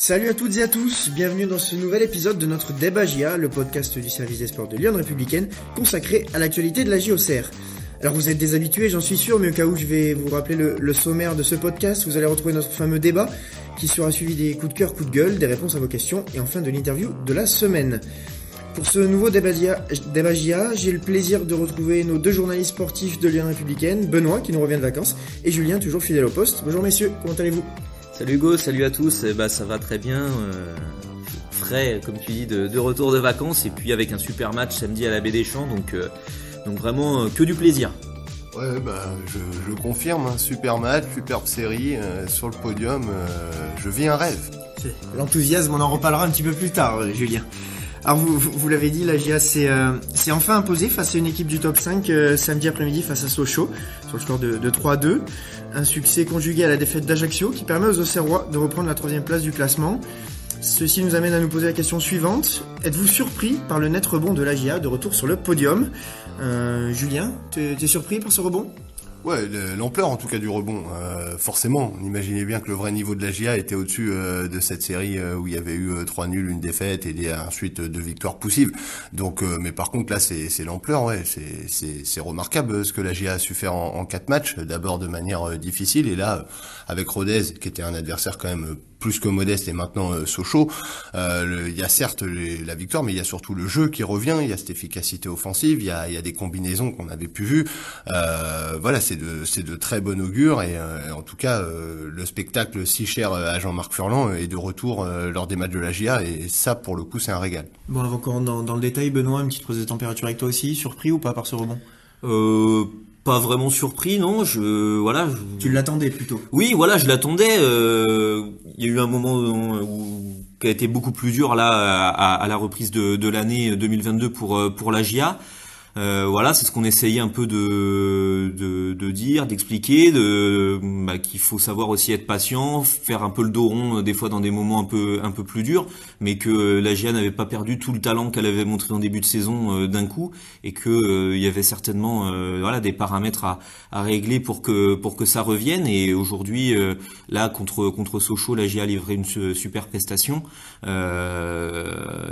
Salut à toutes et à tous, bienvenue dans ce nouvel épisode de notre Débat le podcast du service des sports de Lyon Républicaine, consacré à l'actualité de la JOCR. Alors vous êtes des habitués, j'en suis sûr, mais au cas où je vais vous rappeler le, sommaire de ce podcast, vous allez retrouver notre fameux débat qui sera suivi des coups de cœur, coups de gueule, des réponses à vos questions et enfin de l'interview de la semaine. Pour ce nouveau débat JA, j'ai le plaisir de retrouver nos deux journalistes sportifs de Lyon Républicaine, Benoît qui nous revient de vacances et Julien toujours fidèle au poste. Bonjour messieurs, comment allez-vous? Salut Hugo, salut à tous. Ben, ça va très bien. Euh, frais, comme tu dis, de, retour de vacances et puis avec un super match samedi à la Baie des Champs. Donc, euh, donc vraiment euh, que du plaisir. Ouais, bah, je, confirme, hein. super match, superbe série sur le podium. je vis un rêve. L'enthousiasme, on en reparlera un petit peu plus tard, Julien. Alors vous, vous, l'avez dit, la GIA s'est enfin imposée face à une équipe du top 5 samedi après-midi face à Sochaux sur le score de, de 3-2. Un succès conjugué à la défaite d'Ajaccio qui permet aux Auxerrois de reprendre la troisième place du classement. Ceci nous amène à nous poser la question suivante. Êtes-vous surpris par le net rebond de l'AGIA de retour sur le podium? Euh, Julien, t'es surpris par ce rebond? Ouais, l'ampleur en tout cas du rebond. Euh, forcément, on imaginait bien que le vrai niveau de la GIA était au-dessus euh, de cette série euh, où il y avait eu trois nuls, une défaite et ensuite deux victoires poussives. Donc, mais par contre là, c'est l'ampleur, ouais, c'est remarquable ce que la GIA a su faire en, en quatre matchs. D'abord de manière difficile et là, avec Rodez, qui était un adversaire quand même plus que modeste et maintenant euh, Sochaux. Euh, il y a certes la victoire, mais il y a surtout le jeu qui revient. Il y a cette efficacité offensive. Il y a, il y a des combinaisons qu'on avait pu vu. Euh, voilà, c'est de c'est de très bon augure et euh, en tout cas euh, le spectacle si cher à Jean-Marc Furlan est de retour lors des matchs de la GIA et ça pour le coup c'est un régal. Bon, avant qu'on dans, dans le détail, Benoît, une petite prise de température avec toi aussi, surpris ou pas par ce rebond? Euh, pas vraiment surpris, non. Je voilà. Tu l'attendais plutôt. Oui, voilà, je l'attendais. Euh, il y a eu un moment où, qui a été beaucoup plus dur là à, à la reprise de, de l'année 2022 pour pour la GIA. Euh, voilà, c'est ce qu'on essayait un peu de, de, dire, d'expliquer, de, bah, qu'il faut savoir aussi être patient, faire un peu le dos rond euh, des fois dans des moments un peu un peu plus durs, mais que la GIA n'avait pas perdu tout le talent qu'elle avait montré en début de saison euh, d'un coup, et que il y avait certainement voilà des paramètres à, à régler pour que pour que ça revienne. Et aujourd'hui, là contre contre Sochaux, la GIA a une super prestation,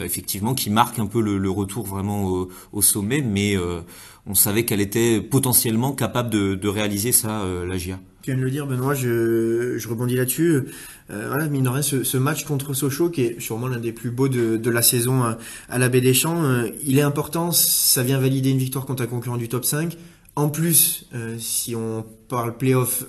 effectivement, qui marque un peu le, le retour vraiment au, au sommet, mais euh, on savait qu'elle était potentiellement capable de, réaliser ça, euh, la GIA. Tu viens de le dire, Benoît, je, rebondis là-dessus. Euh, voilà, mine de rien, ce, match contre Sochaux, qui est sûrement l'un des plus beaux de, la saison à, la Baie des Champs, il est important, ça vient valider une victoire contre un concurrent du top 5. En plus, si on parle playoff,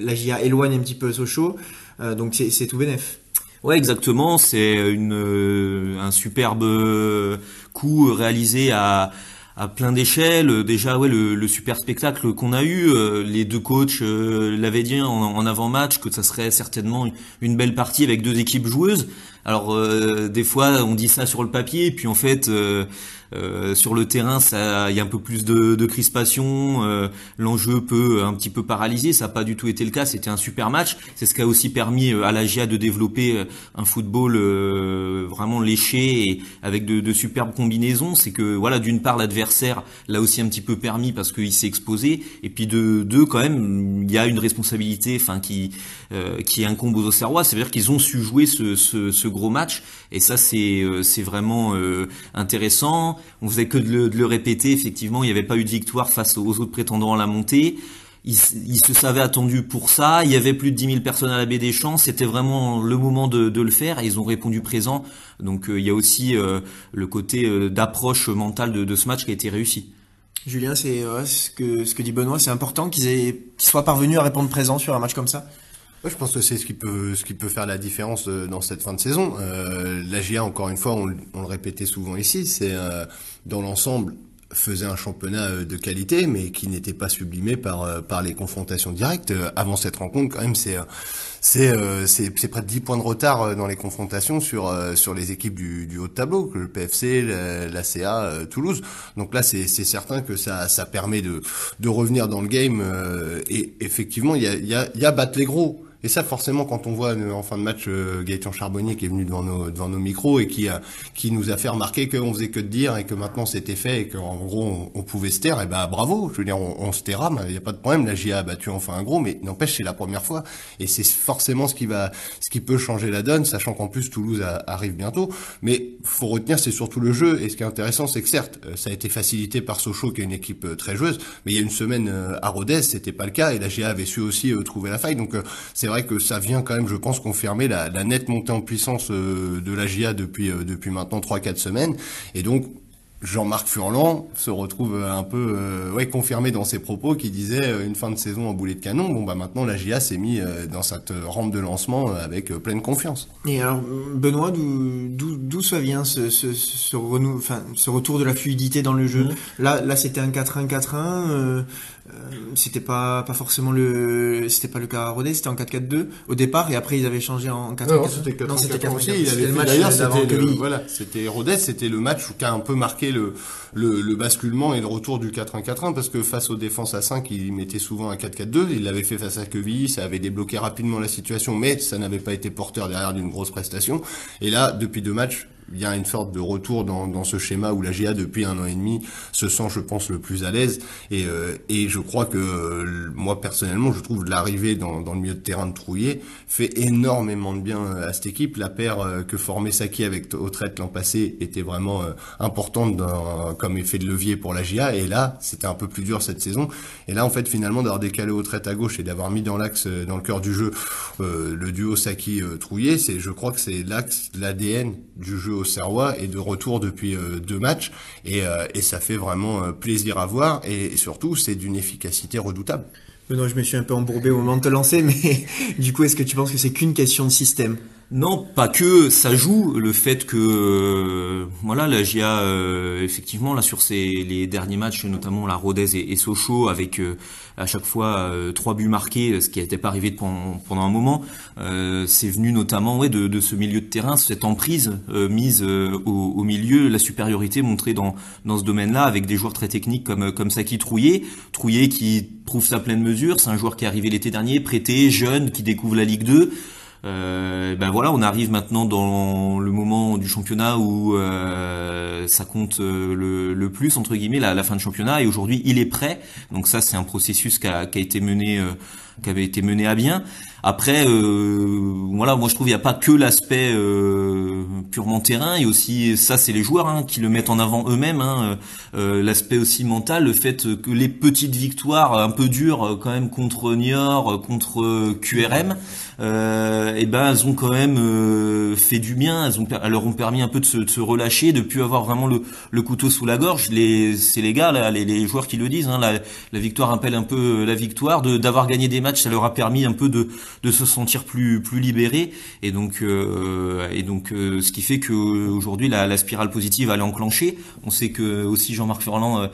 la GIA éloigne un petit peu Sochaux, donc c'est tout bénef. Ouais, exactement. C'est un superbe coup réalisé à à plein d'échelles. Déjà, ouais, le, super spectacle qu'on a eu, euh, les deux coachs euh, l'avaient dit en, en avant-match que ça serait certainement une belle partie avec deux équipes joueuses. Alors euh, des fois on dit ça sur le papier, puis en fait euh, euh, sur le terrain il y a un peu plus de, de crispation, l'enjeu peut un petit peu paralyser, ça n'a pas du tout été le cas, c'était un super match, c'est ce qui a aussi permis à la GIA de développer un football vraiment léché et avec de, de superbes combinaisons, c'est que voilà d'une part l'adversaire l'a aussi un petit peu permis parce qu'il s'est exposé, et puis de deux quand même il y a une responsabilité enfin qui qui incombe aux Auxerrois, c'est-à-dire qu'ils ont su jouer ce, ce, ce gros match. Et ça, c'est euh, c'est vraiment euh, intéressant. On faisait que de le, répéter. Effectivement, il n'y avait pas eu de victoire face aux autres prétendants à la montée. Ils, se savaient attendus pour ça. Il y avait plus de 10 000 personnes à la baie des Champs. C'était vraiment le moment de, le faire et ils ont répondu présent. Donc euh, il y a aussi le côté d'approche mentale de, ce match qui a été réussi. Julien, c'est ce que ce que dit Benoît, c'est important qu'ils soient parvenus à répondre présent sur un match comme ça je pense que c'est ce qui peut ce qui peut faire la différence euh, dans cette fin de saison. Euh, la GIA, encore une fois, on, on le répétait souvent ici, c'est euh, dans l'ensemble faisait un championnat euh, de qualité, mais qui n'était pas sublimé par par les confrontations directes. Avant cette rencontre, quand même, c'est c'est c'est près de 10 points de retard dans les confrontations sur sur les équipes du, du haut de tableau, que le PFC, l'ACA, Toulouse. Donc là, c'est c'est certain que ça ça permet de de revenir dans le game. et effectivement, il y a il y a, y a les gros Et ça, forcément, quand on voit en fin de match Gaëtan Charbonnier qui est venu devant nos, devant nos micros et qui, a, qui nous a fait remarquer qu'on faisait que de dire et que maintenant c'était fait et qu'en gros on, pouvait se taire, et ben bravo, je veux dire, on, se taira, il n'y a pas de problème, la GIA a battu enfin un gros, mais n'empêche, c'est la première fois. Et c'est forcément ce qui va, ce qui peut changer la donne, sachant qu'en plus Toulouse arrive bientôt. Mais faut retenir, c'est surtout le jeu. Et ce qui est intéressant, c'est que certes, ça a été facilité par Sochaux, qui est une équipe très joueuse, mais il y a une semaine à Rodez, c'était pas le cas, et la GIA avait su aussi trouver la faille. Donc c'est que ça vient quand même, je pense, confirmer la, la nette montée en puissance de la GIA depuis depuis maintenant 3-4 semaines. Et donc Jean-Marc Furlan se retrouve un peu euh, ouais, confirmé dans ses propos qui disait euh, une fin de saison en boulet de canon. Bon bah maintenant la GIA s'est mis euh, dans cette rampe de lancement avec pleine confiance. Et alors Benoît, d'où ça vient ce, ce, ce, enfin, ce retour de la fluidité dans le jeu? Mmh. Là, là c'était un 4-1-4-1. Euh, c'était pas pas forcément le c'était pas le cas à Rodez, c'était en 4-4-2 au départ et après ils avaient changé en 4-4. Non, c'était 4 4 Il avait le d'ailleurs c'était voilà, c'était Rodez, c'était le match qui a un peu marqué le, le, le basculement et le retour du 4-1-4-1 parce que face aux défenses à 5, il mettait souvent un 4-4-2, il l'avait fait face à Quevilly, ça avait débloqué rapidement la situation mais ça n'avait pas été porteur derrière d'une grosse prestation. Et là depuis deux matchs il y a une sorte de retour dans, dans ce schéma où la GA depuis un an et demi se sent, je pense, le plus à l'aise. Et, euh, et je crois que euh, moi personnellement, je trouve l'arrivée dans, dans le milieu de terrain de Trouillet fait énormément de bien à cette équipe. La paire euh, que formait Saki avec Autrette l'an passé était vraiment importante comme effet de levier pour la GA. Et là, c'était un peu plus dur cette saison. Et là, en fait, finalement, d'avoir décalé Autrette à gauche et d'avoir mis dans l'axe, dans le cœur du jeu, le duo Saki-Trouillet, c'est, je crois que c'est l'axe, l'ADN du jeu au Serrois et de retour depuis euh, deux matchs. Et, euh, et, ça fait vraiment euh, plaisir à voir. Et, surtout c'est d'une efficacité redoutable. Non, je me suis un peu embourbé au moment de te lancer, mais du coup, est-ce que tu penses que c'est qu'une question de système? Non, pas que ça joue le fait que euh, voilà la GIA euh, effectivement là sur ces les derniers matchs notamment la Rodez et, Sochaux avec euh, à chaque fois trois buts marqués ce qui n'était pas arrivé pendant, un moment c'est venu notamment ouais de, ce milieu de terrain cette emprise mise au, au, milieu la supériorité montrée dans dans ce domaine-là avec des joueurs très techniques comme comme Saki Trouillet. Trouillet qui prouve sa pleine mesure c'est un joueur qui est arrivé l'été dernier prêté jeune qui découvre la Ligue 2 euh, ben voilà, on arrive maintenant dans le moment du championnat où euh, ça compte euh, le, plus entre guillemets la, fin de championnat et aujourd'hui il est prêt. Donc ça c'est un processus qui a, qui a été mené euh, qui avait été mené à bien. Après, euh, voilà, moi je trouve il n'y a pas que l'aspect euh, purement terrain, et aussi ça c'est les joueurs hein, qui le mettent en avant eux-mêmes. Hein, euh, l'aspect aussi mental, le fait que les petites victoires un peu dures quand même contre Niort, contre QRM, et ben elles ont quand même fait du bien. Elles, ont, elles leur ont permis un peu de se, de se relâcher, de plus avoir vraiment le, le couteau sous la gorge. C'est les gars, là, les, les, joueurs qui le disent. Hein, la, la victoire appelle un peu la victoire, d'avoir gagné des matchs, ça leur a permis un peu de de se sentir plus plus libéré et donc euh, et donc euh, ce qui fait que aujourd'hui la, la, spirale positive elle est. On sait que aussi Jean-Marc Furlan euh,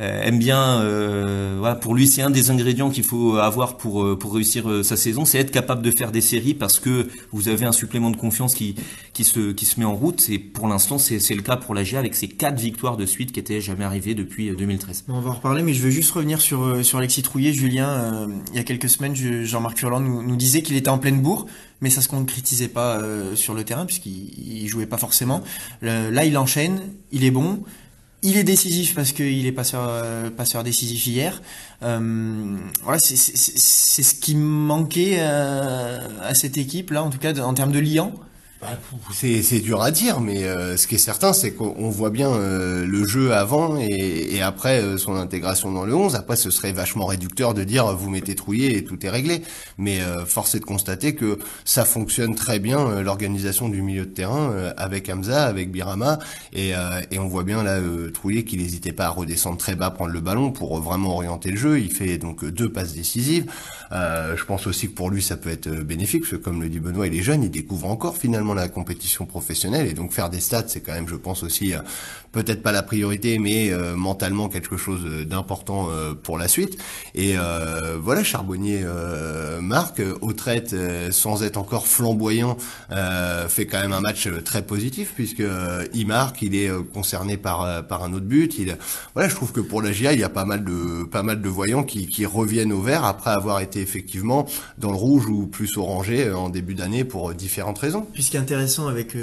aime bien. Euh, voilà, pour lui, c'est un des ingrédients qu'il faut avoir pour euh, pour réussir sa saison, c'est être capable de faire des séries parce que vous avez un supplément de confiance qui qui se qui se met en route. Et pour l'instant, c'est c'est le cas pour la GIA avec ses quatre victoires de suite qui étaient jamais arrivées depuis 2013. on va en reparler, mais je veux juste revenir sur sur Alexis Trouillet, Julien. il y a quelques semaines, Jean-Marc Furlan nous, disait qu'il était en pleine bourre mais ça se concrétisait pas sur le terrain puisqu'il jouait pas forcément. là, il enchaîne, il est bon. Il est décisif parce qu'il est passeur, euh, passeur décisif hier. Euh, voilà, c'est ce qui manquait euh, à cette équipe là, en tout cas en termes de liant. Bah, c'est dur à dire, mais euh, ce qui est certain, c'est qu'on voit bien euh, le jeu avant et, et après euh, son intégration dans le 11. Après, ce serait vachement réducteur de dire vous mettez trouillé et tout est réglé. Mais force est de constater que ça fonctionne très bien l'organisation du milieu de terrain avec Hamza, avec Birama, et, et on voit bien là trouillé qu'il n'hésitait pas à redescendre très bas, prendre le ballon pour vraiment orienter le jeu. Il fait donc deux passes décisives. je pense aussi que pour lui, ça peut être bénéfique, parce que comme le dit Benoît, il est jeune, il découvre encore finalement la compétition professionnelle. Et donc faire des stats c'est quand même je pense aussi euh, peut-être pas la priorité mais euh, mentalement quelque chose d'important euh, pour la suite. Et voilà Charbonnier marque au traite sans être encore flamboyant fait quand même un match très positif puisque il marque il est concerné par par un autre but. Il voilà je trouve que pour la GIA il y a pas mal de pas mal de voyants qui, qui reviennent au vert après avoir été effectivement dans le rouge ou plus orangé en début d'année pour différentes raisons. Puis ce qui est intéressant avec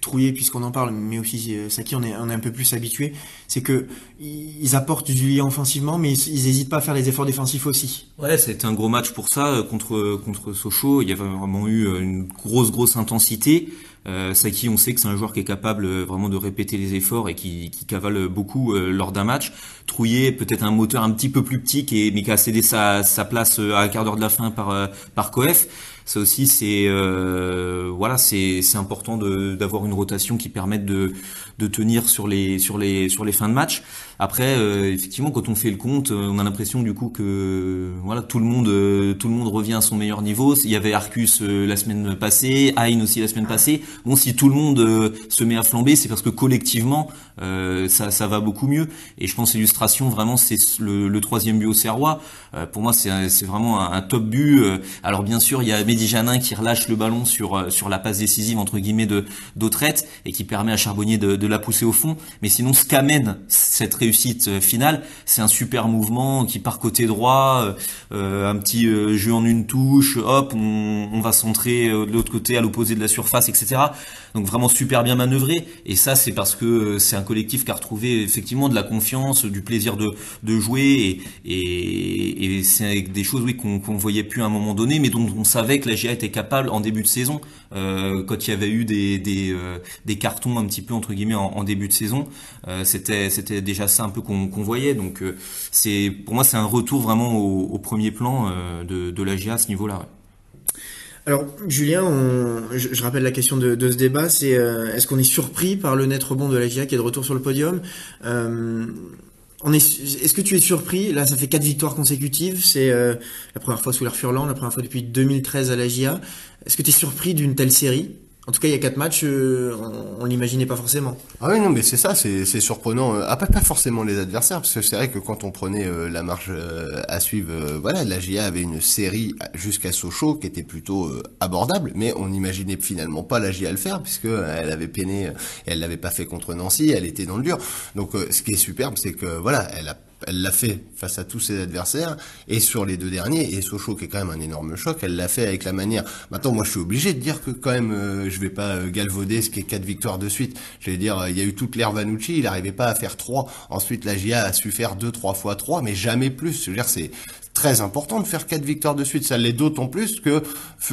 Trouillé, puisqu'on en parle, mais aussi Saki, on est, est un peu plus habitué, c'est que ils apportent du lien offensivement, mais ils, n'hésitent pas à faire les efforts défensifs aussi. Ouais, c'était un gros match pour ça contre contre Sochaux. Il y avait vraiment eu une grosse grosse intensité. Euh, Saki, on sait que c'est un joueur qui est capable euh, vraiment de répéter les efforts et qui, cavale beaucoup euh, lors d'un match. Trouillé, peut-être un moteur un petit peu plus petit, qui mais qui a cédé sa, place euh, à un quart d'heure de la fin par par Coef. Ça aussi, c'est voilà, c'est important d'avoir une rotation qui permette de de tenir sur les sur les sur les fins de match. Après, euh, effectivement, quand on fait le compte, euh, on a l'impression du coup que voilà tout le monde euh, tout le monde revient à son meilleur niveau. Il y avait Arcus la semaine passée, Ain aussi la semaine passée. Bon, si tout le monde se met à flamber, c'est parce que collectivement ça ça va beaucoup mieux. Et je pense illustration vraiment c'est le, le, troisième but au Serrois. pour moi, c'est c'est vraiment un, top but. alors bien sûr, il y a Janin qui relâche le ballon sur sur la passe décisive entre guillemets de d'Autrette et qui permet à Charbonnier de, de la pousser au fond. Mais sinon, ce qu'amène cette réussite euh, finale. C'est un super mouvement qui part côté droit, euh, euh, un petit jeu en une touche, hop, on, va centrer de l'autre côté à l'opposé de la surface, etc. Donc vraiment super bien manœuvré. Et ça, c'est parce que c'est un collectif qui a retrouvé effectivement de la confiance, du plaisir de, de jouer, et, et, c'est des choses oui qu'on qu'on voyait plus à un moment donné, mais dont on savait que la GA était capable en début de saison, quand il y avait eu des des, cartons un petit peu entre guillemets en, début de saison. c'était c'était déjà ça un peu qu'on voyait. Donc euh, c'est pour moi c'est un retour vraiment au, premier plan euh, de, de l'AGA à ce niveau-là. Alors Julien, je, rappelle la question de, ce débat, c'est euh, est-ce qu'on est surpris par le net rebond de l'AGA qui est de retour sur le podium? Est-ce que tu es surpris? Là, ça fait quatre victoires consécutives. C'est la première fois sous l'air Furlan, la première fois depuis 2013 à la Est-ce que tu es surpris d'une telle série? En tout cas, il y a quatre matchs, euh, on, l'imaginait pas forcément. Ah oui, non, mais c'est ça, c'est surprenant. Ah, pas, forcément les adversaires, parce que c'est vrai que quand on prenait euh, la marche euh, à suivre, voilà, la GIA avait une série jusqu'à Sochaux qui était plutôt abordable, mais on n'imaginait finalement pas la GIA le faire, puisque elle avait peiné, elle l'avait pas fait contre Nancy, elle était dans le dur. Donc, ce qui est superbe, c'est que voilà, elle a elle l'a fait face à tous ses adversaires et sur les deux derniers et Sochaux qui est quand même un énorme choc, elle l'a fait avec la manière. Maintenant, moi, je suis obligé de dire que quand même, euh, je vais pas euh, galvauder ce qui est quatre victoires de suite. Je vais dire, euh, il y a eu toute l'ère Vanucci, il n'arrivait pas à faire trois. Ensuite, la GIA a su faire deux, trois fois trois, mais jamais plus. Je veux dire, c'est très important de faire quatre victoires de suite. Ça l'est d'autant plus que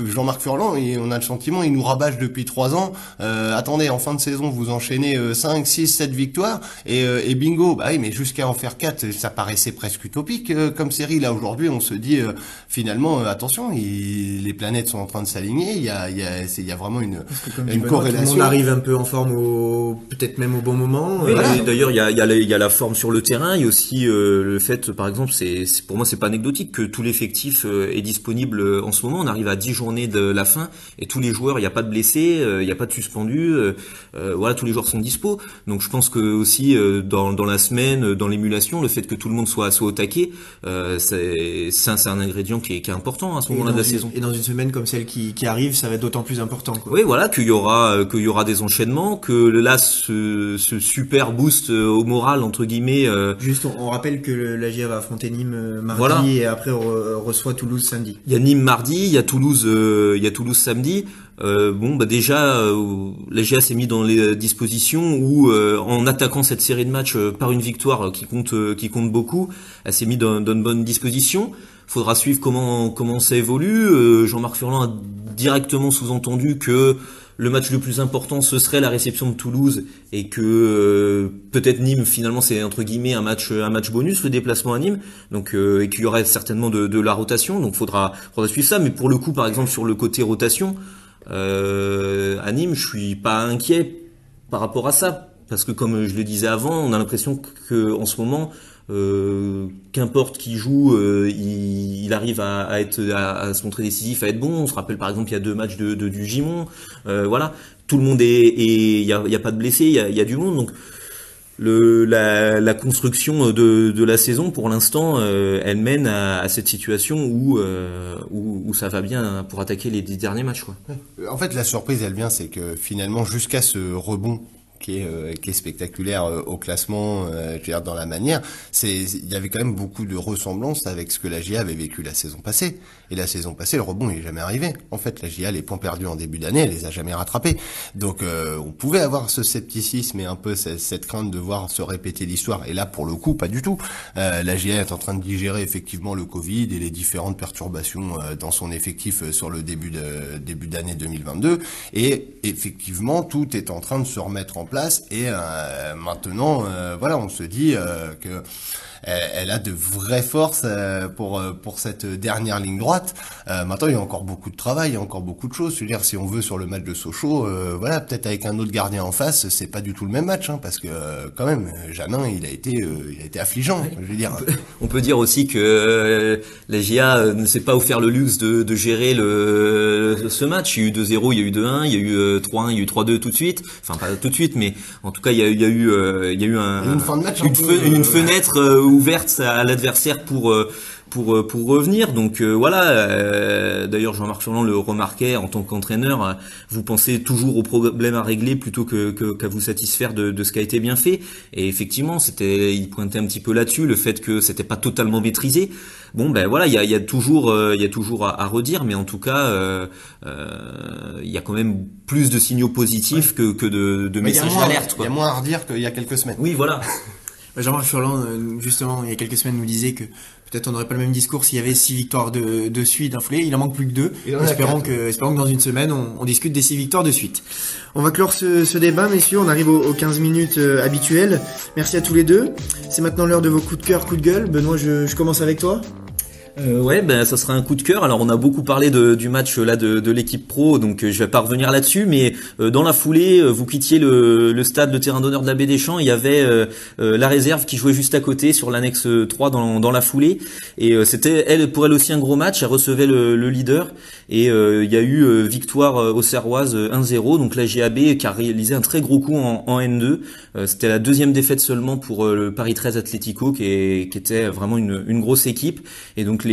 Jean-Marc Furlan, et on a le sentiment, il nous rabâche depuis trois ans. Euh, attendez, en fin de saison, vous enchaînez 5, 6, 7 victoires et, euh, et bingo. Bah oui, mais jusqu'à en faire quatre, ça paraissait presque utopique euh, comme série. Là aujourd'hui, on se dit finalement, attention, les planètes sont en train de s'aligner. Il y a, il y a, il y a vraiment une, une corrélation. On arrive un peu en forme, au, peut-être même au bon moment. D'ailleurs, il y a, il y, a la, il y a la forme sur le terrain. Il y a aussi le fait, par exemple, c'est pour moi, c'est pas anecdotique que tout l'effectif euh, est disponible euh, en ce moment. On arrive à 10 journées de la fin et tous les joueurs, il n'y a pas de blessés, euh, il n'y a pas de suspendus. voilà, tous les joueurs sont dispo. Donc je pense que aussi dans, dans la semaine, dans l'émulation, le fait que tout le monde soit, soit au taquet, c'est un, un ingrédient qui est, qui est important à ce moment-là de la saison. Et dans une semaine comme celle qui, qui arrive, ça va être d'autant plus important. Quoi. Oui, voilà, qu'il y aura qu'il y aura des enchaînements, que là ce, ce super boost au moral entre guillemets. Juste, on, rappelle que la GIA va affronter Nîmes mardi et après on reçoit Toulouse samedi. Il y a Nîmes mardi, il y a Toulouse, euh, il y a Toulouse samedi. Euh, bon, bah déjà, euh, la GA s'est mis dans les dispositions où, en attaquant cette série de matchs par une victoire qui compte, qui compte beaucoup, elle s'est mise dans, dans, une bonne disposition. Faudra suivre comment comment ça évolue. Jean-Marc Furlan a directement sous-entendu que le match le plus important ce serait la réception de Toulouse et que euh, peut-être Nîmes finalement c'est entre guillemets un match un match bonus le déplacement à Nîmes. Donc euh, et qu'il y aurait certainement de, la rotation. Donc faudra faudra suivre ça. Mais pour le coup par exemple sur le côté rotation euh, à Nîmes je suis pas inquiet par rapport à ça. Parce que comme je le disais avant on a l'impression que en ce moment euh, qu'importe qui joue, euh, il, arrive à, être à, se montrer décisif, à être bon. On se rappelle par exemple il y a deux matchs de, du Gimon, euh, voilà. Tout le monde est, il y a, pas de blessés, il y a, du monde, donc la, construction de, la saison pour l'instant, elle mène à, cette situation où, où, ça va bien pour attaquer les dix derniers matchs. En fait, la surprise, elle vient, c'est que finalement, jusqu'à ce rebond qui est, euh, qui est spectaculaire euh, au classement, euh, je veux dire, dans la manière. Il y avait quand même beaucoup de ressemblances avec ce que la GIA avait vécu la saison passée. Et la saison passée, le rebond n'est jamais arrivé. En fait, la GIA, les points perdus en début d'année, elle les a jamais rattrapés. Donc, on pouvait avoir ce scepticisme et un peu cette, cette crainte de voir se répéter l'histoire. Et là, pour le coup, pas du tout. la GIA est en train de digérer effectivement le Covid et les différentes perturbations dans son effectif sur le début de début d'année 2022. Et effectivement, tout est en train de se remettre en place et euh, maintenant, euh, voilà, on se dit euh, que elle, a de vraies forces euh, pour euh, pour cette dernière ligne droite. Euh, maintenant, il y a encore beaucoup de travail, il y a encore beaucoup de choses. Je veux dire, si on veut sur le match de Sochaux, voilà, peut-être avec un autre gardien en face, c'est pas du tout le même match, hein, parce que quand même, Janin, il a été, il a été affligeant. Je veux dire. On peut, dire aussi que la GIA ne s'est pas offert le luxe de, de gérer le ce match. Il y a eu 2-0, il y a eu 2-1, il y a eu 3-1, il y a eu 3-2 tout de suite. Enfin, pas tout de suite, mais en tout cas, il y a, il y a eu, il y a eu un, une, fin de match une, une fenêtre ouverte à l'adversaire pour euh, pour euh, pour revenir. Donc euh, voilà. D'ailleurs, Jean-Marc Furlan le remarquait en tant qu'entraîneur. vous pensez toujours aux problèmes à régler plutôt que qu'à vous satisfaire de, de, ce qui a été bien fait. Et effectivement, c'était, il pointait un petit peu là-dessus le fait que c'était pas totalement maîtrisé. Bon, ben voilà, il y a, y a, toujours il y a toujours à, redire, mais en tout cas, il y a quand même plus de signaux positifs que que de, de messages d'alerte. Il y a moins à redire qu'il y a quelques semaines. Oui, voilà. Jean-Marc Furlan, euh, justement, il y a quelques semaines, nous disait que peut-être on n'aurait pas le même discours s'il y avait six victoires de, de suite d'un Il en manque plus que deux. Espérons que, espérons que dans une semaine, on, discute des six victoires de suite. On va clore ce, débat, messieurs. On arrive aux, 15 minutes euh, habituelles. Merci à tous les deux. C'est maintenant l'heure de vos coups de cœur, coups de gueule. Benoît, je commence avec toi. Euh, ouais, ben ça sera un coup de cœur. Alors on a beaucoup parlé de, du match là de, de l'équipe pro, donc euh, je vais pas revenir là-dessus. Mais euh, dans la foulée, euh, vous quittiez le, le stade, le terrain d'honneur de la baie des Champs. Il y avait la réserve qui jouait juste à côté sur l'annexe 3 dans, dans la foulée. Et c'était elle pour elle aussi un gros match. Elle recevait le, le leader et il y a eu victoire au Serroise 1-0. Donc la GAB qui a réalisé un très gros coup en, en N2. c'était la deuxième défaite seulement pour le Paris 13 Atlético qui, qui était vraiment une, une grosse équipe. Et donc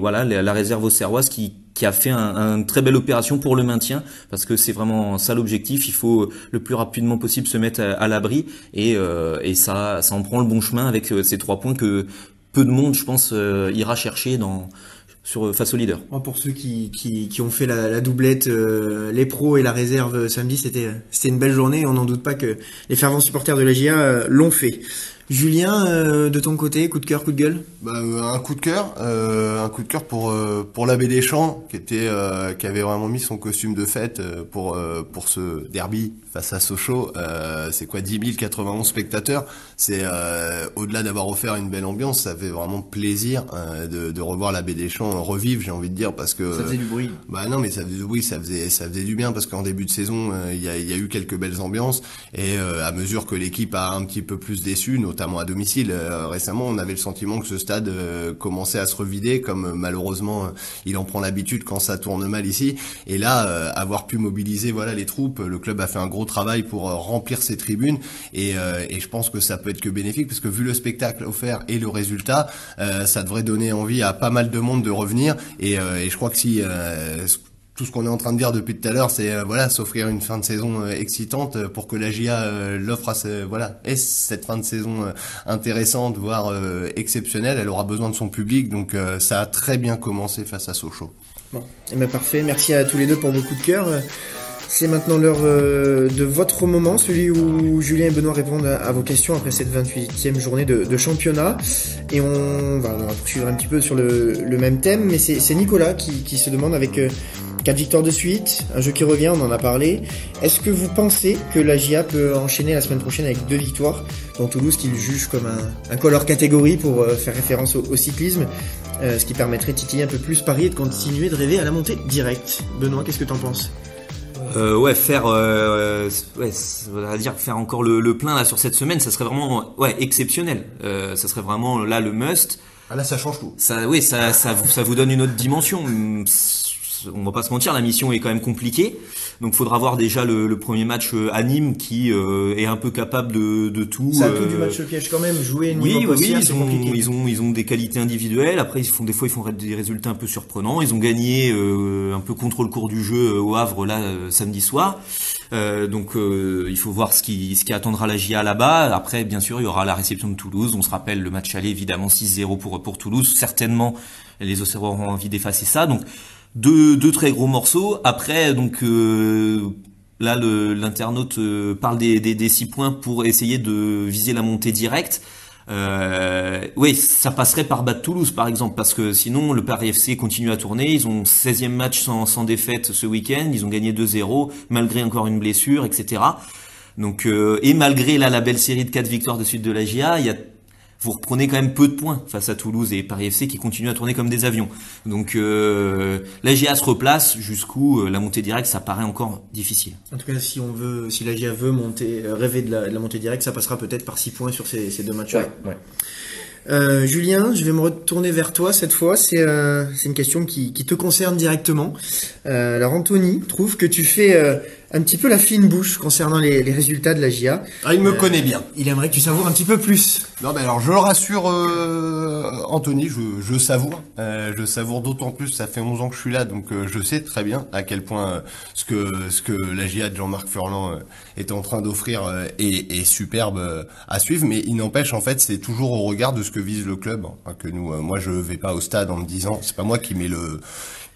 voilà la réserve au Serroise qui qui a fait un, très belle opération pour le maintien parce que c'est vraiment ça l'objectif. Il faut le plus rapidement possible se mettre à, l'abri et, euh, et ça ça en prend le bon chemin avec euh, ces trois points que peu de monde, je pense, euh, ira chercher dans sur face au leader. Pour ceux qui, ont fait la, doublette, les pros et la réserve samedi, c'était c'était une belle journée. On n'en doute pas que les fervents supporters de la GIA l'ont fait. Julien, euh, de ton côté, coup de cœur, coup de gueule? Bah, euh, Un coup de cœur, euh, un coup de cœur pour pour l'abbé Deschamps, qui était qui avait vraiment mis son costume de fête pour pour ce derby face à Sochaux. c'est quoi 10 091 spectateurs? C'est au-delà d'avoir offert une belle ambiance, ça fait vraiment plaisir de, de revoir l'abbé Deschamps revivre, j'ai envie de dire, parce que ça faisait du bruit. Bah non, mais ça faisait du bruit, ça faisait ça faisait du bien parce qu'en début de saison, il y a, y a eu quelques belles ambiances et à mesure que l'équipe a un petit peu plus déçu, notamment à domicile. Euh, récemment, on avait le sentiment que ce stade euh, commençait à se revider, comme euh, malheureusement il en prend l'habitude quand ça tourne mal ici. Et là, avoir pu mobiliser voilà les troupes, le club a fait un gros travail pour remplir ses tribunes et, je pense que ça peut être que bénéfique parce que vu le spectacle offert et le résultat, ça devrait donner envie à pas mal de monde de revenir. Et je crois que si tout ce qu'on est en train de dire depuis tout à l'heure, c'est euh, voilà s'offrir une fin de saison euh, excitante euh, pour que la GIA l'offre à ce, voilà et cette fin de saison intéressante, voire exceptionnelle. Elle aura besoin de son public, donc ça a très bien commencé face à Sochaux. Bon, et eh ben parfait. Merci à tous les deux pour vos coups de cœur. C'est maintenant l'heure de votre moment, celui où Julien et Benoît répondent à, vos questions après cette 28e journée de, championnat. Et on va, poursuivre un petit peu sur le, même thème, mais c'est Nicolas qui, qui, se demande avec 4 victoires de suite, un jeu qui revient, on en a parlé. Est-ce que vous pensez que la GIA peut enchaîner la semaine prochaine avec deux victoires dans Toulouse qu'il juge comme un, un color catégorie pour euh, faire référence au, cyclisme, euh, ce qui permettrait de titiller un peu plus Paris et de continuer de rêver à la montée directe? Benoît, qu'est-ce que t'en penses? Euh, ouais, faire, euh, ouais, ça dire faire encore le, le, plein là sur cette semaine, ça serait vraiment, ouais, exceptionnel. Euh, ça serait vraiment là le must. Ah là, ça change tout. Ça, oui, ça, ça, ça vous donne une autre dimension on va pas se mentir, la mission est quand même compliquée. Donc faudra voir déjà le, le premier match euh, à Nîmes qui euh, est un peu capable de, de tout. Ça a tout euh, du match piège quand même, jouer oui, niveau oui, oui, ils ont, ils ont, ils ont des qualités individuelles. Après, ils font des fois, ils font des résultats un peu surprenants. Ils ont gagné euh, un peu contre le cours du jeu euh, au Havre là samedi soir. Euh, donc, euh, il faut voir ce qui, ce qui attendra la GIA là-bas. Après, bien sûr, il y aura la réception de Toulouse. On se rappelle le match aller évidemment 6-0 pour pour Toulouse. Certainement, les Auxerrois auront envie d'effacer ça. Donc, deux, deux très gros morceaux. Après, donc. euh, Là, l'internaute euh, parle des, des, des six points pour essayer de viser la montée directe. Euh, oui, ça passerait par battre Toulouse, par exemple, parce que sinon, le Paris FC continue à tourner. Ils ont 16e match sans, sans défaite ce week-end. Ils ont gagné 2-0, malgré encore une blessure, etc. Donc, euh, et malgré là, la belle série de quatre victoires de suite de la GIA, il y a vous reprenez quand même peu de points face à Toulouse et Paris FC qui continuent à tourner comme des avions. Donc euh, la GIA se replace jusqu'où euh, la montée directe, ça paraît encore difficile. En tout cas, si on veut, si la GIA veut monter, euh, rêver de la, de la montée directe, ça passera peut-être par 6 points sur ces, ces deux matchs-là. Euh, Julien, je vais me retourner vers toi cette fois. C'est euh, une question qui, qui te concerne directement. Euh, alors Anthony trouve que tu fais euh, un petit peu la fine bouche concernant les, les résultats de la GIA. Ah, il me connaît bien. Il aimerait que tu savoures un petit peu plus. Non, mais alors je le rassure, euh, Anthony, je, je savoure. Euh, je savoure d'autant plus, ça fait 11 ans que je suis là, donc euh, je sais très bien à quel point euh, ce que ce que la GIA de Jean-Marc Furlan euh, est en train d'offrir euh, est, est superbe euh, à suivre, mais il n'empêche, en fait, c'est toujours au regard de ce que vise le club. hein, que nous, euh, moi, je vais pas au stade en me disant, c'est pas moi qui mets le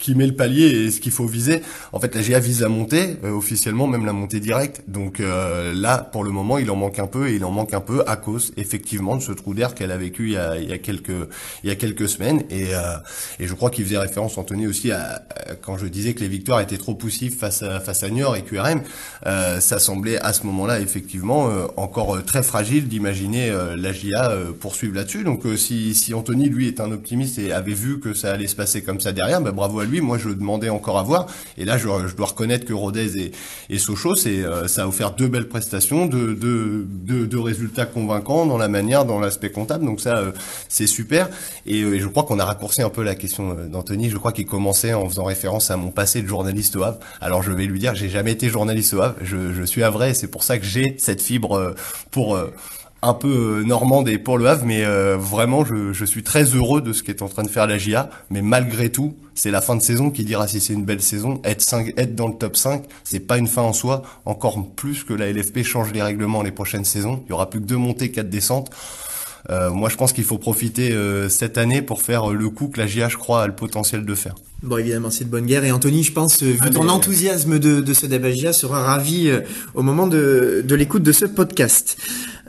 qui met le palier et ce qu'il faut viser. En fait, la GA vise la montée, euh, officiellement même la montée directe. Donc euh, là, pour le moment, il en manque un peu et il en manque un peu à cause effectivement de ce trou d'air qu'elle a vécu il y a, il y a quelques il y a quelques semaines. Et, euh, et je crois qu'il faisait référence Anthony aussi à, quand je disais que les victoires étaient trop poussives face à face à Niort et QRM. Euh, ça semblait à ce moment-là effectivement euh, encore euh, très fragile d'imaginer la euh, poursuivre là-dessus. Donc si si Anthony lui est un optimiste et avait vu que ça allait se passer comme ça derrière, bah, bravo à lui. Moi, je demandais encore à voir. Et là, je, dois reconnaître que Rodez et, et Sochaux, c'est, euh, ça a offert deux belles prestations, deux, deux, deux, résultats convaincants dans la manière, dans l'aspect comptable. Donc ça, euh, c'est super. Et, euh, et je crois qu'on a raccourci un peu la question d'Anthony. Je crois qu'il commençait en faisant référence à mon passé de journaliste au Havre. Alors je vais lui dire, j'ai jamais été journaliste au Havre. Je, suis havrais et c'est pour ça que j'ai cette fibre pour un peu euh, normande et pour le Havre, mais euh, vraiment, je, je suis très heureux de ce qu'est en train de faire la GIA. Mais malgré tout, c'est la fin de saison qui dira si c'est une belle saison. Être, 5, être dans le top 5, c'est pas une fin en soi. Encore plus que la LFP change les règlements les prochaines saisons. Il y aura plus que deux montées, quatre descentes. Euh, moi, je pense qu'il faut profiter euh, cette année pour faire euh, le coup que la GIA, je crois, a le potentiel de faire. Bon, évidemment, c'est de bonne guerre. Et Anthony, je pense, euh, vu Ah, ton mais- enthousiasme de, de ce débat GIA, sera ravi euh, au moment de, de l'écoute de ce podcast.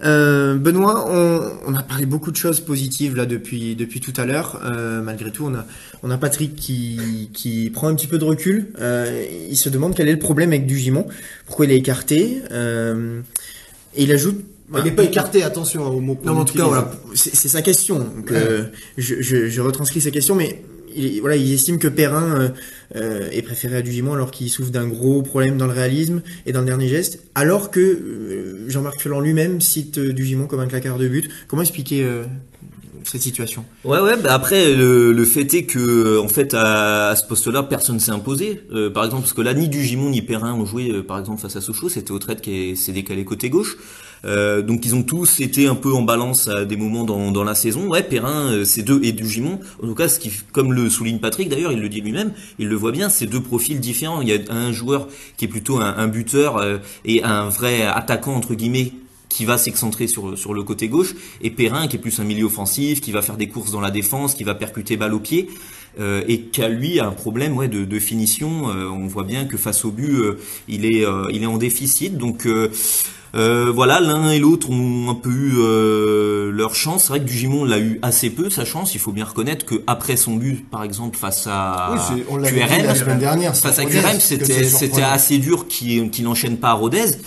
Euh, Benoît, on, on a parlé beaucoup de choses positives là depuis depuis tout à l'heure. Euh, malgré tout, on a on a Patrick qui qui prend un petit peu de recul. Euh, il se demande quel est le problème avec Dugimon, pourquoi il est écarté. Et il ajoute. Il n'est pas écarté, attention hein, au mot. Non, mais en tout cas, voilà, c'est sa question. Donc, je, je, je retranscris sa question, mais il, voilà, il estime que Perrin euh, euh, est préféré à Dugimon alors qu'il souffre d'un gros problème dans le réalisme et dans le dernier geste, alors que euh, Jean-Marc Furlan lui-même cite euh, Dugimon comme un claqueur de but. Comment expliquer cette situation? Ouais, ouais. Bah après, le, fait est que, en fait, à, ce poste-là, personne s'est imposé. Par exemple, parce que là, ni Dugimon ni Perrin ont joué, par exemple, face à Sochaux. C'était Autrette qui est- s'est décalé côté gauche. Euh, donc ils ont tous été un peu en balance à des moments dans, dans la saison. Ouais, Perrin, euh, c'est deux et Dugimon. En tout cas, ce qui, comme le souligne Patrick d'ailleurs, il le dit lui-même, il le voit bien, c'est deux profils différents. Il y a un joueur qui est plutôt un, un buteur euh, et un vrai attaquant entre guillemets qui va s'excentrer sur, sur le côté gauche, et Perrin qui est plus un milieu offensif, qui va faire des courses dans la défense, qui va percuter balle au pied, euh, et qui a lui un problème ouais, de, de finition. Euh, on voit bien que face au but, euh, il, est, euh, il est en déficit. Donc voilà, l'un et l'autre ont un peu eu euh, leur chance. C'est vrai que Dugimon l'a eu assez peu sa chance. Il faut bien reconnaître que après son but, par exemple face à Oui, on QRM, la semaine dernière. face à QRM, c'était assez dur qu'il qu'il n'enchaîne pas à Rodez.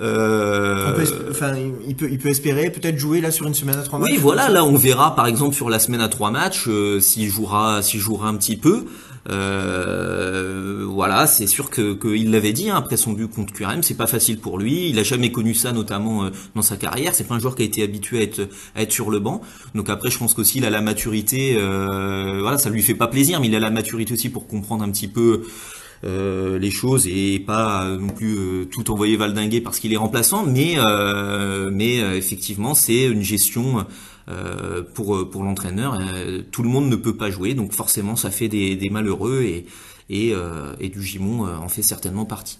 Euh, peut Enfin, il peut, il peut espérer peut-être jouer là sur une semaine à trois matchs. oui, voilà, là on verra par exemple sur la semaine à trois matchs euh, s'il jouera, s'il jouera un petit peu. Euh, voilà, c'est sûr que qu'il l'avait dit hein, après son but contre QRM, c'est pas facile pour lui. Il a jamais connu ça, notamment euh, dans sa carrière. C'est pas un joueur qui a été habitué à être à être sur le banc. Donc après, je pense qu'aussi il a la maturité. euh, voilà, ça lui fait pas plaisir, mais il a la maturité aussi pour comprendre un petit peu les choses et pas non plus tout envoyer valdinguer parce qu'il est remplaçant, mais mais effectivement c'est une gestion pour pour l'entraîneur. tout le monde ne peut pas jouer, donc forcément ça fait des, malheureux et et, et du Gimon en fait certainement partie.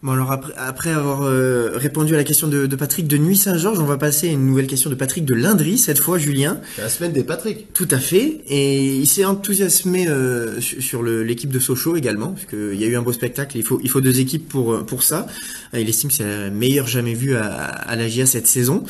Bon alors après, après avoir euh, répondu à la question de, de Patrick de Nuit Saint-Georges, on va passer à une nouvelle question de Patrick de Lindry, cette fois Julien. C'est la semaine des Patrick. Tout à fait, et il s'est enthousiasmé euh, sur l'équipe de Sochaux également, puisqu'il y a eu un beau spectacle, il faut, il faut deux équipes pour, euh, pour ça. Il estime que c'est la meilleure jamais vue à, à la GIA cette saison.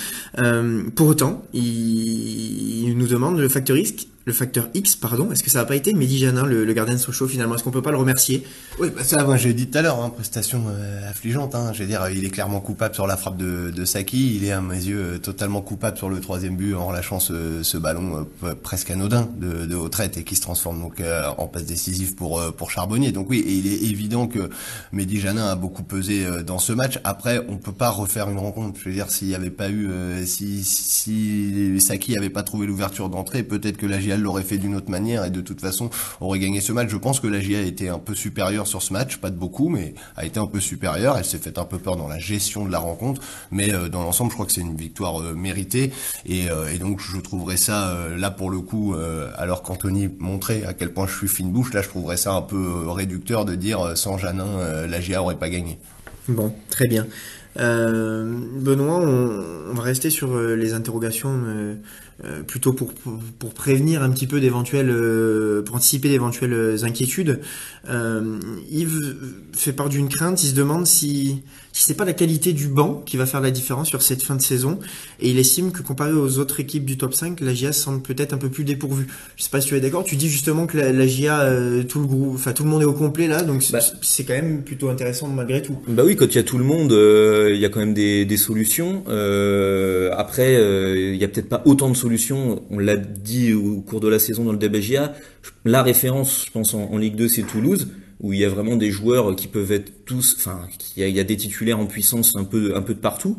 pour autant, il, il nous demande le facteur risque le facteur X, pardon. Est-ce que ça n'a pas été Mehdi Janin, le, gardien de Sochaux, finalement? Est-ce qu'on peut pas le remercier? Oui, bah ça, moi j'ai dit tout à l'heure, hein, prestation euh, affligeante. Hein. Je veux dire, il est clairement coupable sur la frappe de, Saki. Il est à mes yeux euh, totalement coupable sur le troisième but en relâchant ce, ballon euh, presque anodin de, de retraite et qui se transforme donc en passe décisive pour pour Charbonnier. Donc oui, il est évident que Mehdi Janin a beaucoup pesé dans ce match. Après, on peut pas refaire une rencontre. Je veux dire, s'il n'y avait pas eu, si si Saki avait pas trouvé l'ouverture d'entrée, peut-être que la GIA l'aurait fait d'une autre manière et de toute façon aurait gagné ce match. Je pense que la GIA a été un peu supérieure sur ce match, pas de beaucoup, mais a été un peu supérieure. Elle s'est fait un peu peur dans la gestion de la rencontre, mais euh, dans l'ensemble, je crois que c'est une victoire euh, méritée et, euh, et, donc je trouverais ça là pour le coup, alors qu'Anthony montrait à quel point je suis fine bouche, là je trouverais ça un peu réducteur de dire sans Janin, la GIA aurait pas gagné. Bon, très bien. Benoît, on, va rester sur les interrogations euh, plutôt pour, pour, prévenir un petit peu d'éventuelles, euh, pour anticiper d'éventuelles inquiétudes. Euh, Yves fait part d'une crainte, il se demande si, si c'est pas la qualité du banc qui va faire la différence sur cette fin de saison, et il estime que comparé aux autres équipes du top 5, la GIA semble peut-être un peu plus dépourvue. Je sais pas si tu es d'accord, tu dis justement que la, GIA, euh, tout le groupe, enfin tout le monde est au complet là, donc bah. c'est quand même plutôt intéressant malgré tout. Bah oui, quand il y a tout le monde, il y a quand même des, des solutions. après, il y a peut-être pas autant de solutions on l'a dit au cours de la saison dans le DBGA, la référence, je pense, en, en Ligue 2, c'est Toulouse où il y a vraiment des joueurs qui peuvent être tous, enfin, il y, a, des titulaires en puissance un peu, un peu de partout.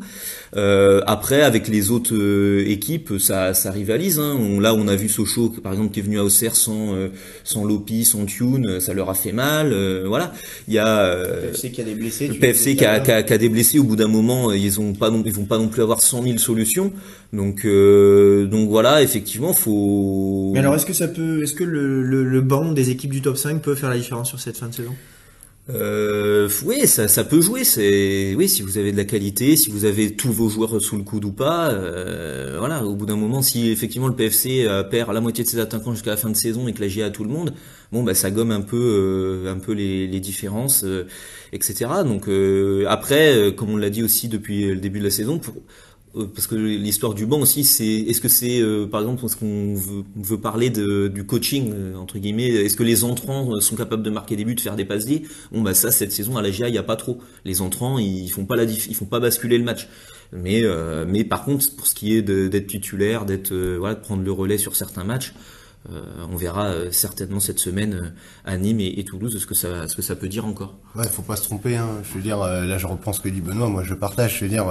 Euh, après, avec les autres euh, équipes, ça, ça rivalise. Hein. On, là, on a vu Sochaux, par exemple, qui est venu à Auxerre sans, euh, sans Lopi, sans Tune, ça leur a fait mal. voilà. Il y a le PFC qui a des blessés. Le PFC qui a, qui, a, qui a, des blessés. Au bout d'un moment, ils ont pas, ils vont pas non plus avoir 100 000 solutions. Donc, donc voilà, effectivement, faut. Mais alors, est-ce que ça peut, est-ce que le, le, le banc des équipes du top 5 peut faire la différence sur cette fin euh, oui, ça, peut jouer. C'est oui, si vous avez de la qualité, si vous avez tous vos joueurs sous le coude ou pas. Euh, voilà, au bout d'un moment, si effectivement le PFC euh, perd la moitié de ses attaquants jusqu'à la fin de saison et que la GIA a tout le monde, bon bah ça gomme un peu, un peu les, différences, etc. Donc après, comme on l'a dit aussi depuis le début de la saison, pour parce que l'histoire du banc aussi, c'est est-ce que c'est euh, par exemple est-ce qu'on veut, veut, parler de, du coaching euh, entre guillemets Est-ce que les entrants sont capables de marquer des buts, de faire des passes D Bon bah ça cette saison à la GIA il y a pas trop. Les entrants ils font pas la ils font pas basculer le match. Mais mais par contre pour ce qui est d'être titulaire, d'être voilà de prendre le relais sur certains matchs, euh, on verra euh, certainement cette semaine euh, à Nîmes et, Toulouse ce que ça ce que ça peut dire encore. Ouais, faut pas se tromper. Hein. Je veux dire, là je reprends ce que dit Benoît. Moi je partage. Je veux dire,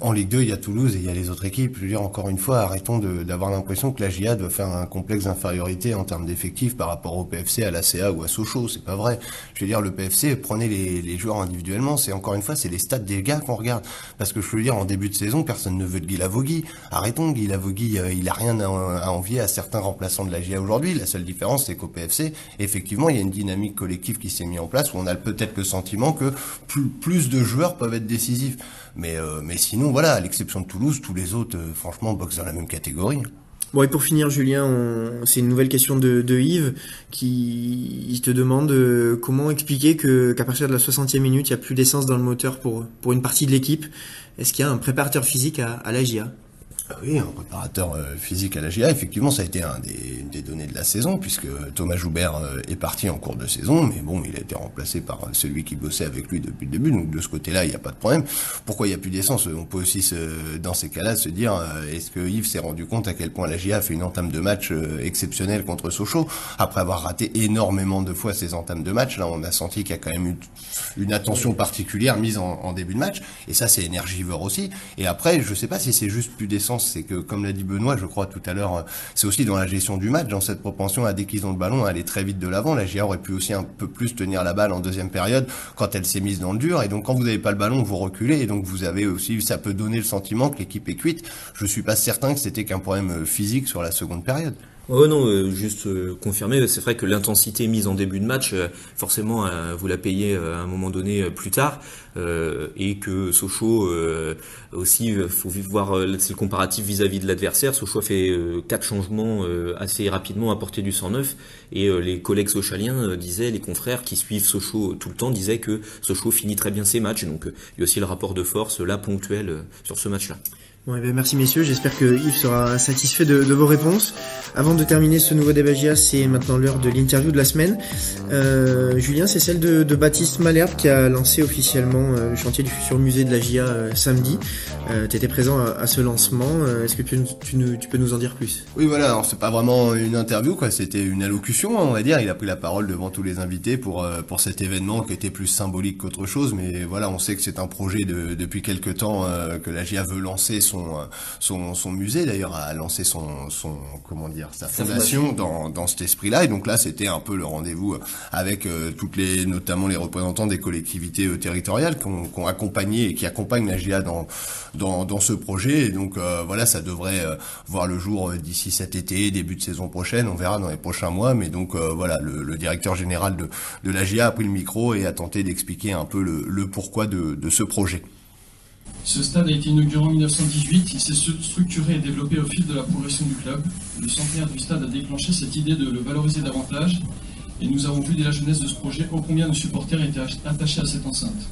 en Ligue 2 il y a Toulouse et il y a les autres équipes. Je veux dire encore une fois, arrêtons d'avoir l'impression que la GIA doit faire un complexe d'infériorité en termes d'effectifs par rapport au PFC, à la CA ou à Sochaux. C'est pas vrai. Je veux dire, le PFC prenez les, joueurs individuellement. C'est encore une fois c'est les stats des gars qu'on regarde. Parce que je veux dire, en début de saison, personne ne veut de Guy Lavogui. Arrêtons Guy Lavogui. il a rien à envier à certains remplaçants de la GIA aujourd'hui. La seule différence, c'est qu'au PFC, effectivement, il y a une dynamique collective qui s'est mise en place où on a peut-être le sentiment que plus, plus, de joueurs peuvent être décisifs. Mais, euh, mais sinon, voilà, à l'exception de Toulouse, tous les autres, euh, franchement, boxent dans la même catégorie. Bon et pour finir Julien, c'est une nouvelle question de, de Yves qui te demande euh, comment expliquer que qu'à partir de la 60e minute, il n'y a plus d'essence dans le moteur pour pour une partie de l'équipe? Est-ce qu'il y a un préparateur physique à, à la GIA oui, un préparateur euh, physique à la GIA, effectivement, ça a été un des, des données de la saison, puisque Thomas Joubert euh, est parti en cours de saison, mais bon, il a été remplacé par euh, celui qui bossait avec lui depuis le début, donc de ce côté-là, il n'y a pas de problème. Pourquoi il n'y a plus d'essence? On peut aussi, se, dans ces cas-là, se dire, est-ce que Yves s'est rendu compte à quel point la GIA a fait une entame de match exceptionnelle contre Sochaux, après avoir raté énormément de fois ses entames de match, là, on a senti qu'il y a quand même eu une attention particulière mise en, en début de match, et ça, c'est énergivore aussi. Et après, je sais pas si c'est juste plus d'essence c'est que, comme l'a dit Benoît, je crois tout à l'heure, c'est aussi dans la gestion du match, dans cette propension à dès qu'ils ont le ballon, à aller très vite de l'avant. La GIA aurait pu aussi un peu plus tenir la balle en deuxième période quand elle s'est mise dans le dur. Et donc, quand vous n'avez pas le ballon, vous reculez. Et donc, vous avez aussi, ça peut donner le sentiment que l'équipe est cuite. Je suis pas certain que c'était qu'un problème physique sur la seconde période. Oh non, euh, juste euh, confirmer, c'est vrai que l'intensité mise en début de match, euh, forcément, vous la payez à un moment donné plus tard, et que Sochaux aussi, faut voir c'est le comparatif vis-à-vis de l'adversaire. Sochaux a fait quatre changements assez rapidement à portée du 109, et les collègues sochaliens disaient, les confrères qui suivent Sochaux tout le temps disaient que Sochaux finit très bien ses matchs, donc il y a aussi le rapport de force là ponctuel sur ce match-là. Bon, ben, merci messieurs, j'espère que Yves sera satisfait de, vos réponses. Avant de terminer ce nouveau débat GIA, c'est maintenant l'heure de l'interview de la semaine. Euh, Julien, c'est celle de, Baptiste Malherbe qui a lancé officiellement euh, le chantier du futur musée de la GIA euh, samedi. Tu étais présent à, ce lancement, est-ce que tu, peux nous en dire plus? Oui voilà, alors c'est pas vraiment une interview, quoi, c'était une allocution, on va dire. Il a pris la parole devant tous les invités pour, pour cet événement qui était plus symbolique qu'autre chose, mais voilà, on sait que c'est un projet de, depuis quelques temps que la GIA veut lancer euh, son son, musée d'ailleurs a lancé son son comment dire sa fondation dans dans cet esprit-là. Et donc là c'était un peu le rendez-vous avec euh, toutes les notamment les représentants des collectivités euh, territoriales qui ont, accompagné et qui accompagnent la GIA dans dans dans ce projet. Et donc voilà ça devrait voir le jour d'ici cet été début de saison prochaine. On verra dans les prochains mois. Mais donc voilà le, directeur général de de la GIA a pris le micro et a tenté d'expliquer un peu le, le pourquoi de de ce projet. Ce stade a été inauguré en 1918, il s'est structuré et développé au fil de la progression du club. Le centenaire du stade a déclenché cette idée de le valoriser davantage et nous avons vu dès la jeunesse de ce projet combien nos supporters étaient attachés à cette enceinte.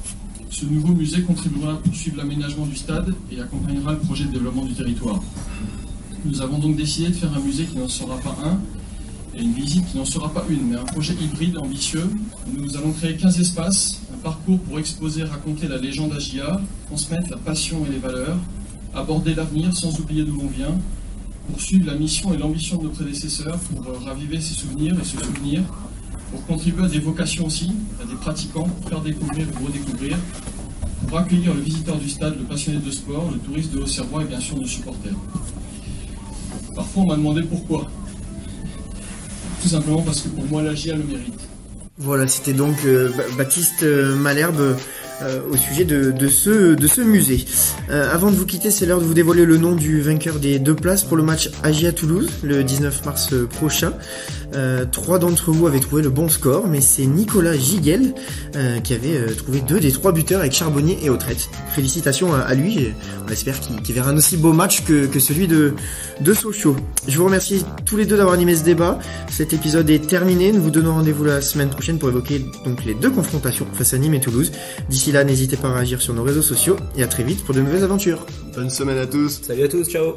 Ce nouveau musée contribuera à poursuivre l'aménagement du stade et accompagnera le projet de développement du territoire. Nous avons donc décidé de faire un musée qui n'en sera pas un, et une visite qui n'en sera pas une, mais un projet hybride ambitieux. Nous allons créer 15 espaces, parcours pour exposer, raconter la légende AGIA, transmettre la passion et les valeurs, aborder l'avenir sans oublier d'où l'on vient, poursuivre la mission et l'ambition de nos prédécesseurs pour raviver ses souvenirs et se souvenir, pour contribuer à des vocations aussi, à des pratiquants, pour faire découvrir ou redécouvrir, pour accueillir le visiteur du stade, le passionné de sport, le touriste de Haut-Servois et bien sûr nos supporters. Parfois on m'a demandé pourquoi. Tout simplement parce que pour moi, la GIA le mérite. Voilà, c'était donc euh, Baptiste euh, Malherbe euh, au sujet de, ce, musée. avant de vous quitter, c'est l'heure de vous dévoiler le nom du vainqueur des deux places pour le match Agia Toulouse le 19 mars prochain. Euh, trois d'entre vous avaient trouvé le bon score, mais c'est Nicolas Giguel euh, qui avait euh, trouvé deux des trois buteurs avec Charbonnier et Autrette. Félicitations à, lui, on espère qu'il verra un aussi beau match que, celui de, de Sochaux. Je vous remercie tous les deux d'avoir animé ce débat. Cet épisode est terminé, nous vous donnons rendez-vous la semaine prochaine pour évoquer donc les deux confrontations face à Nîmes et Toulouse. D'ici là, n'hésitez pas à réagir sur nos réseaux sociaux et à très vite pour de nouvelles aventures. Bonne semaine à tous. Salut à tous, ciao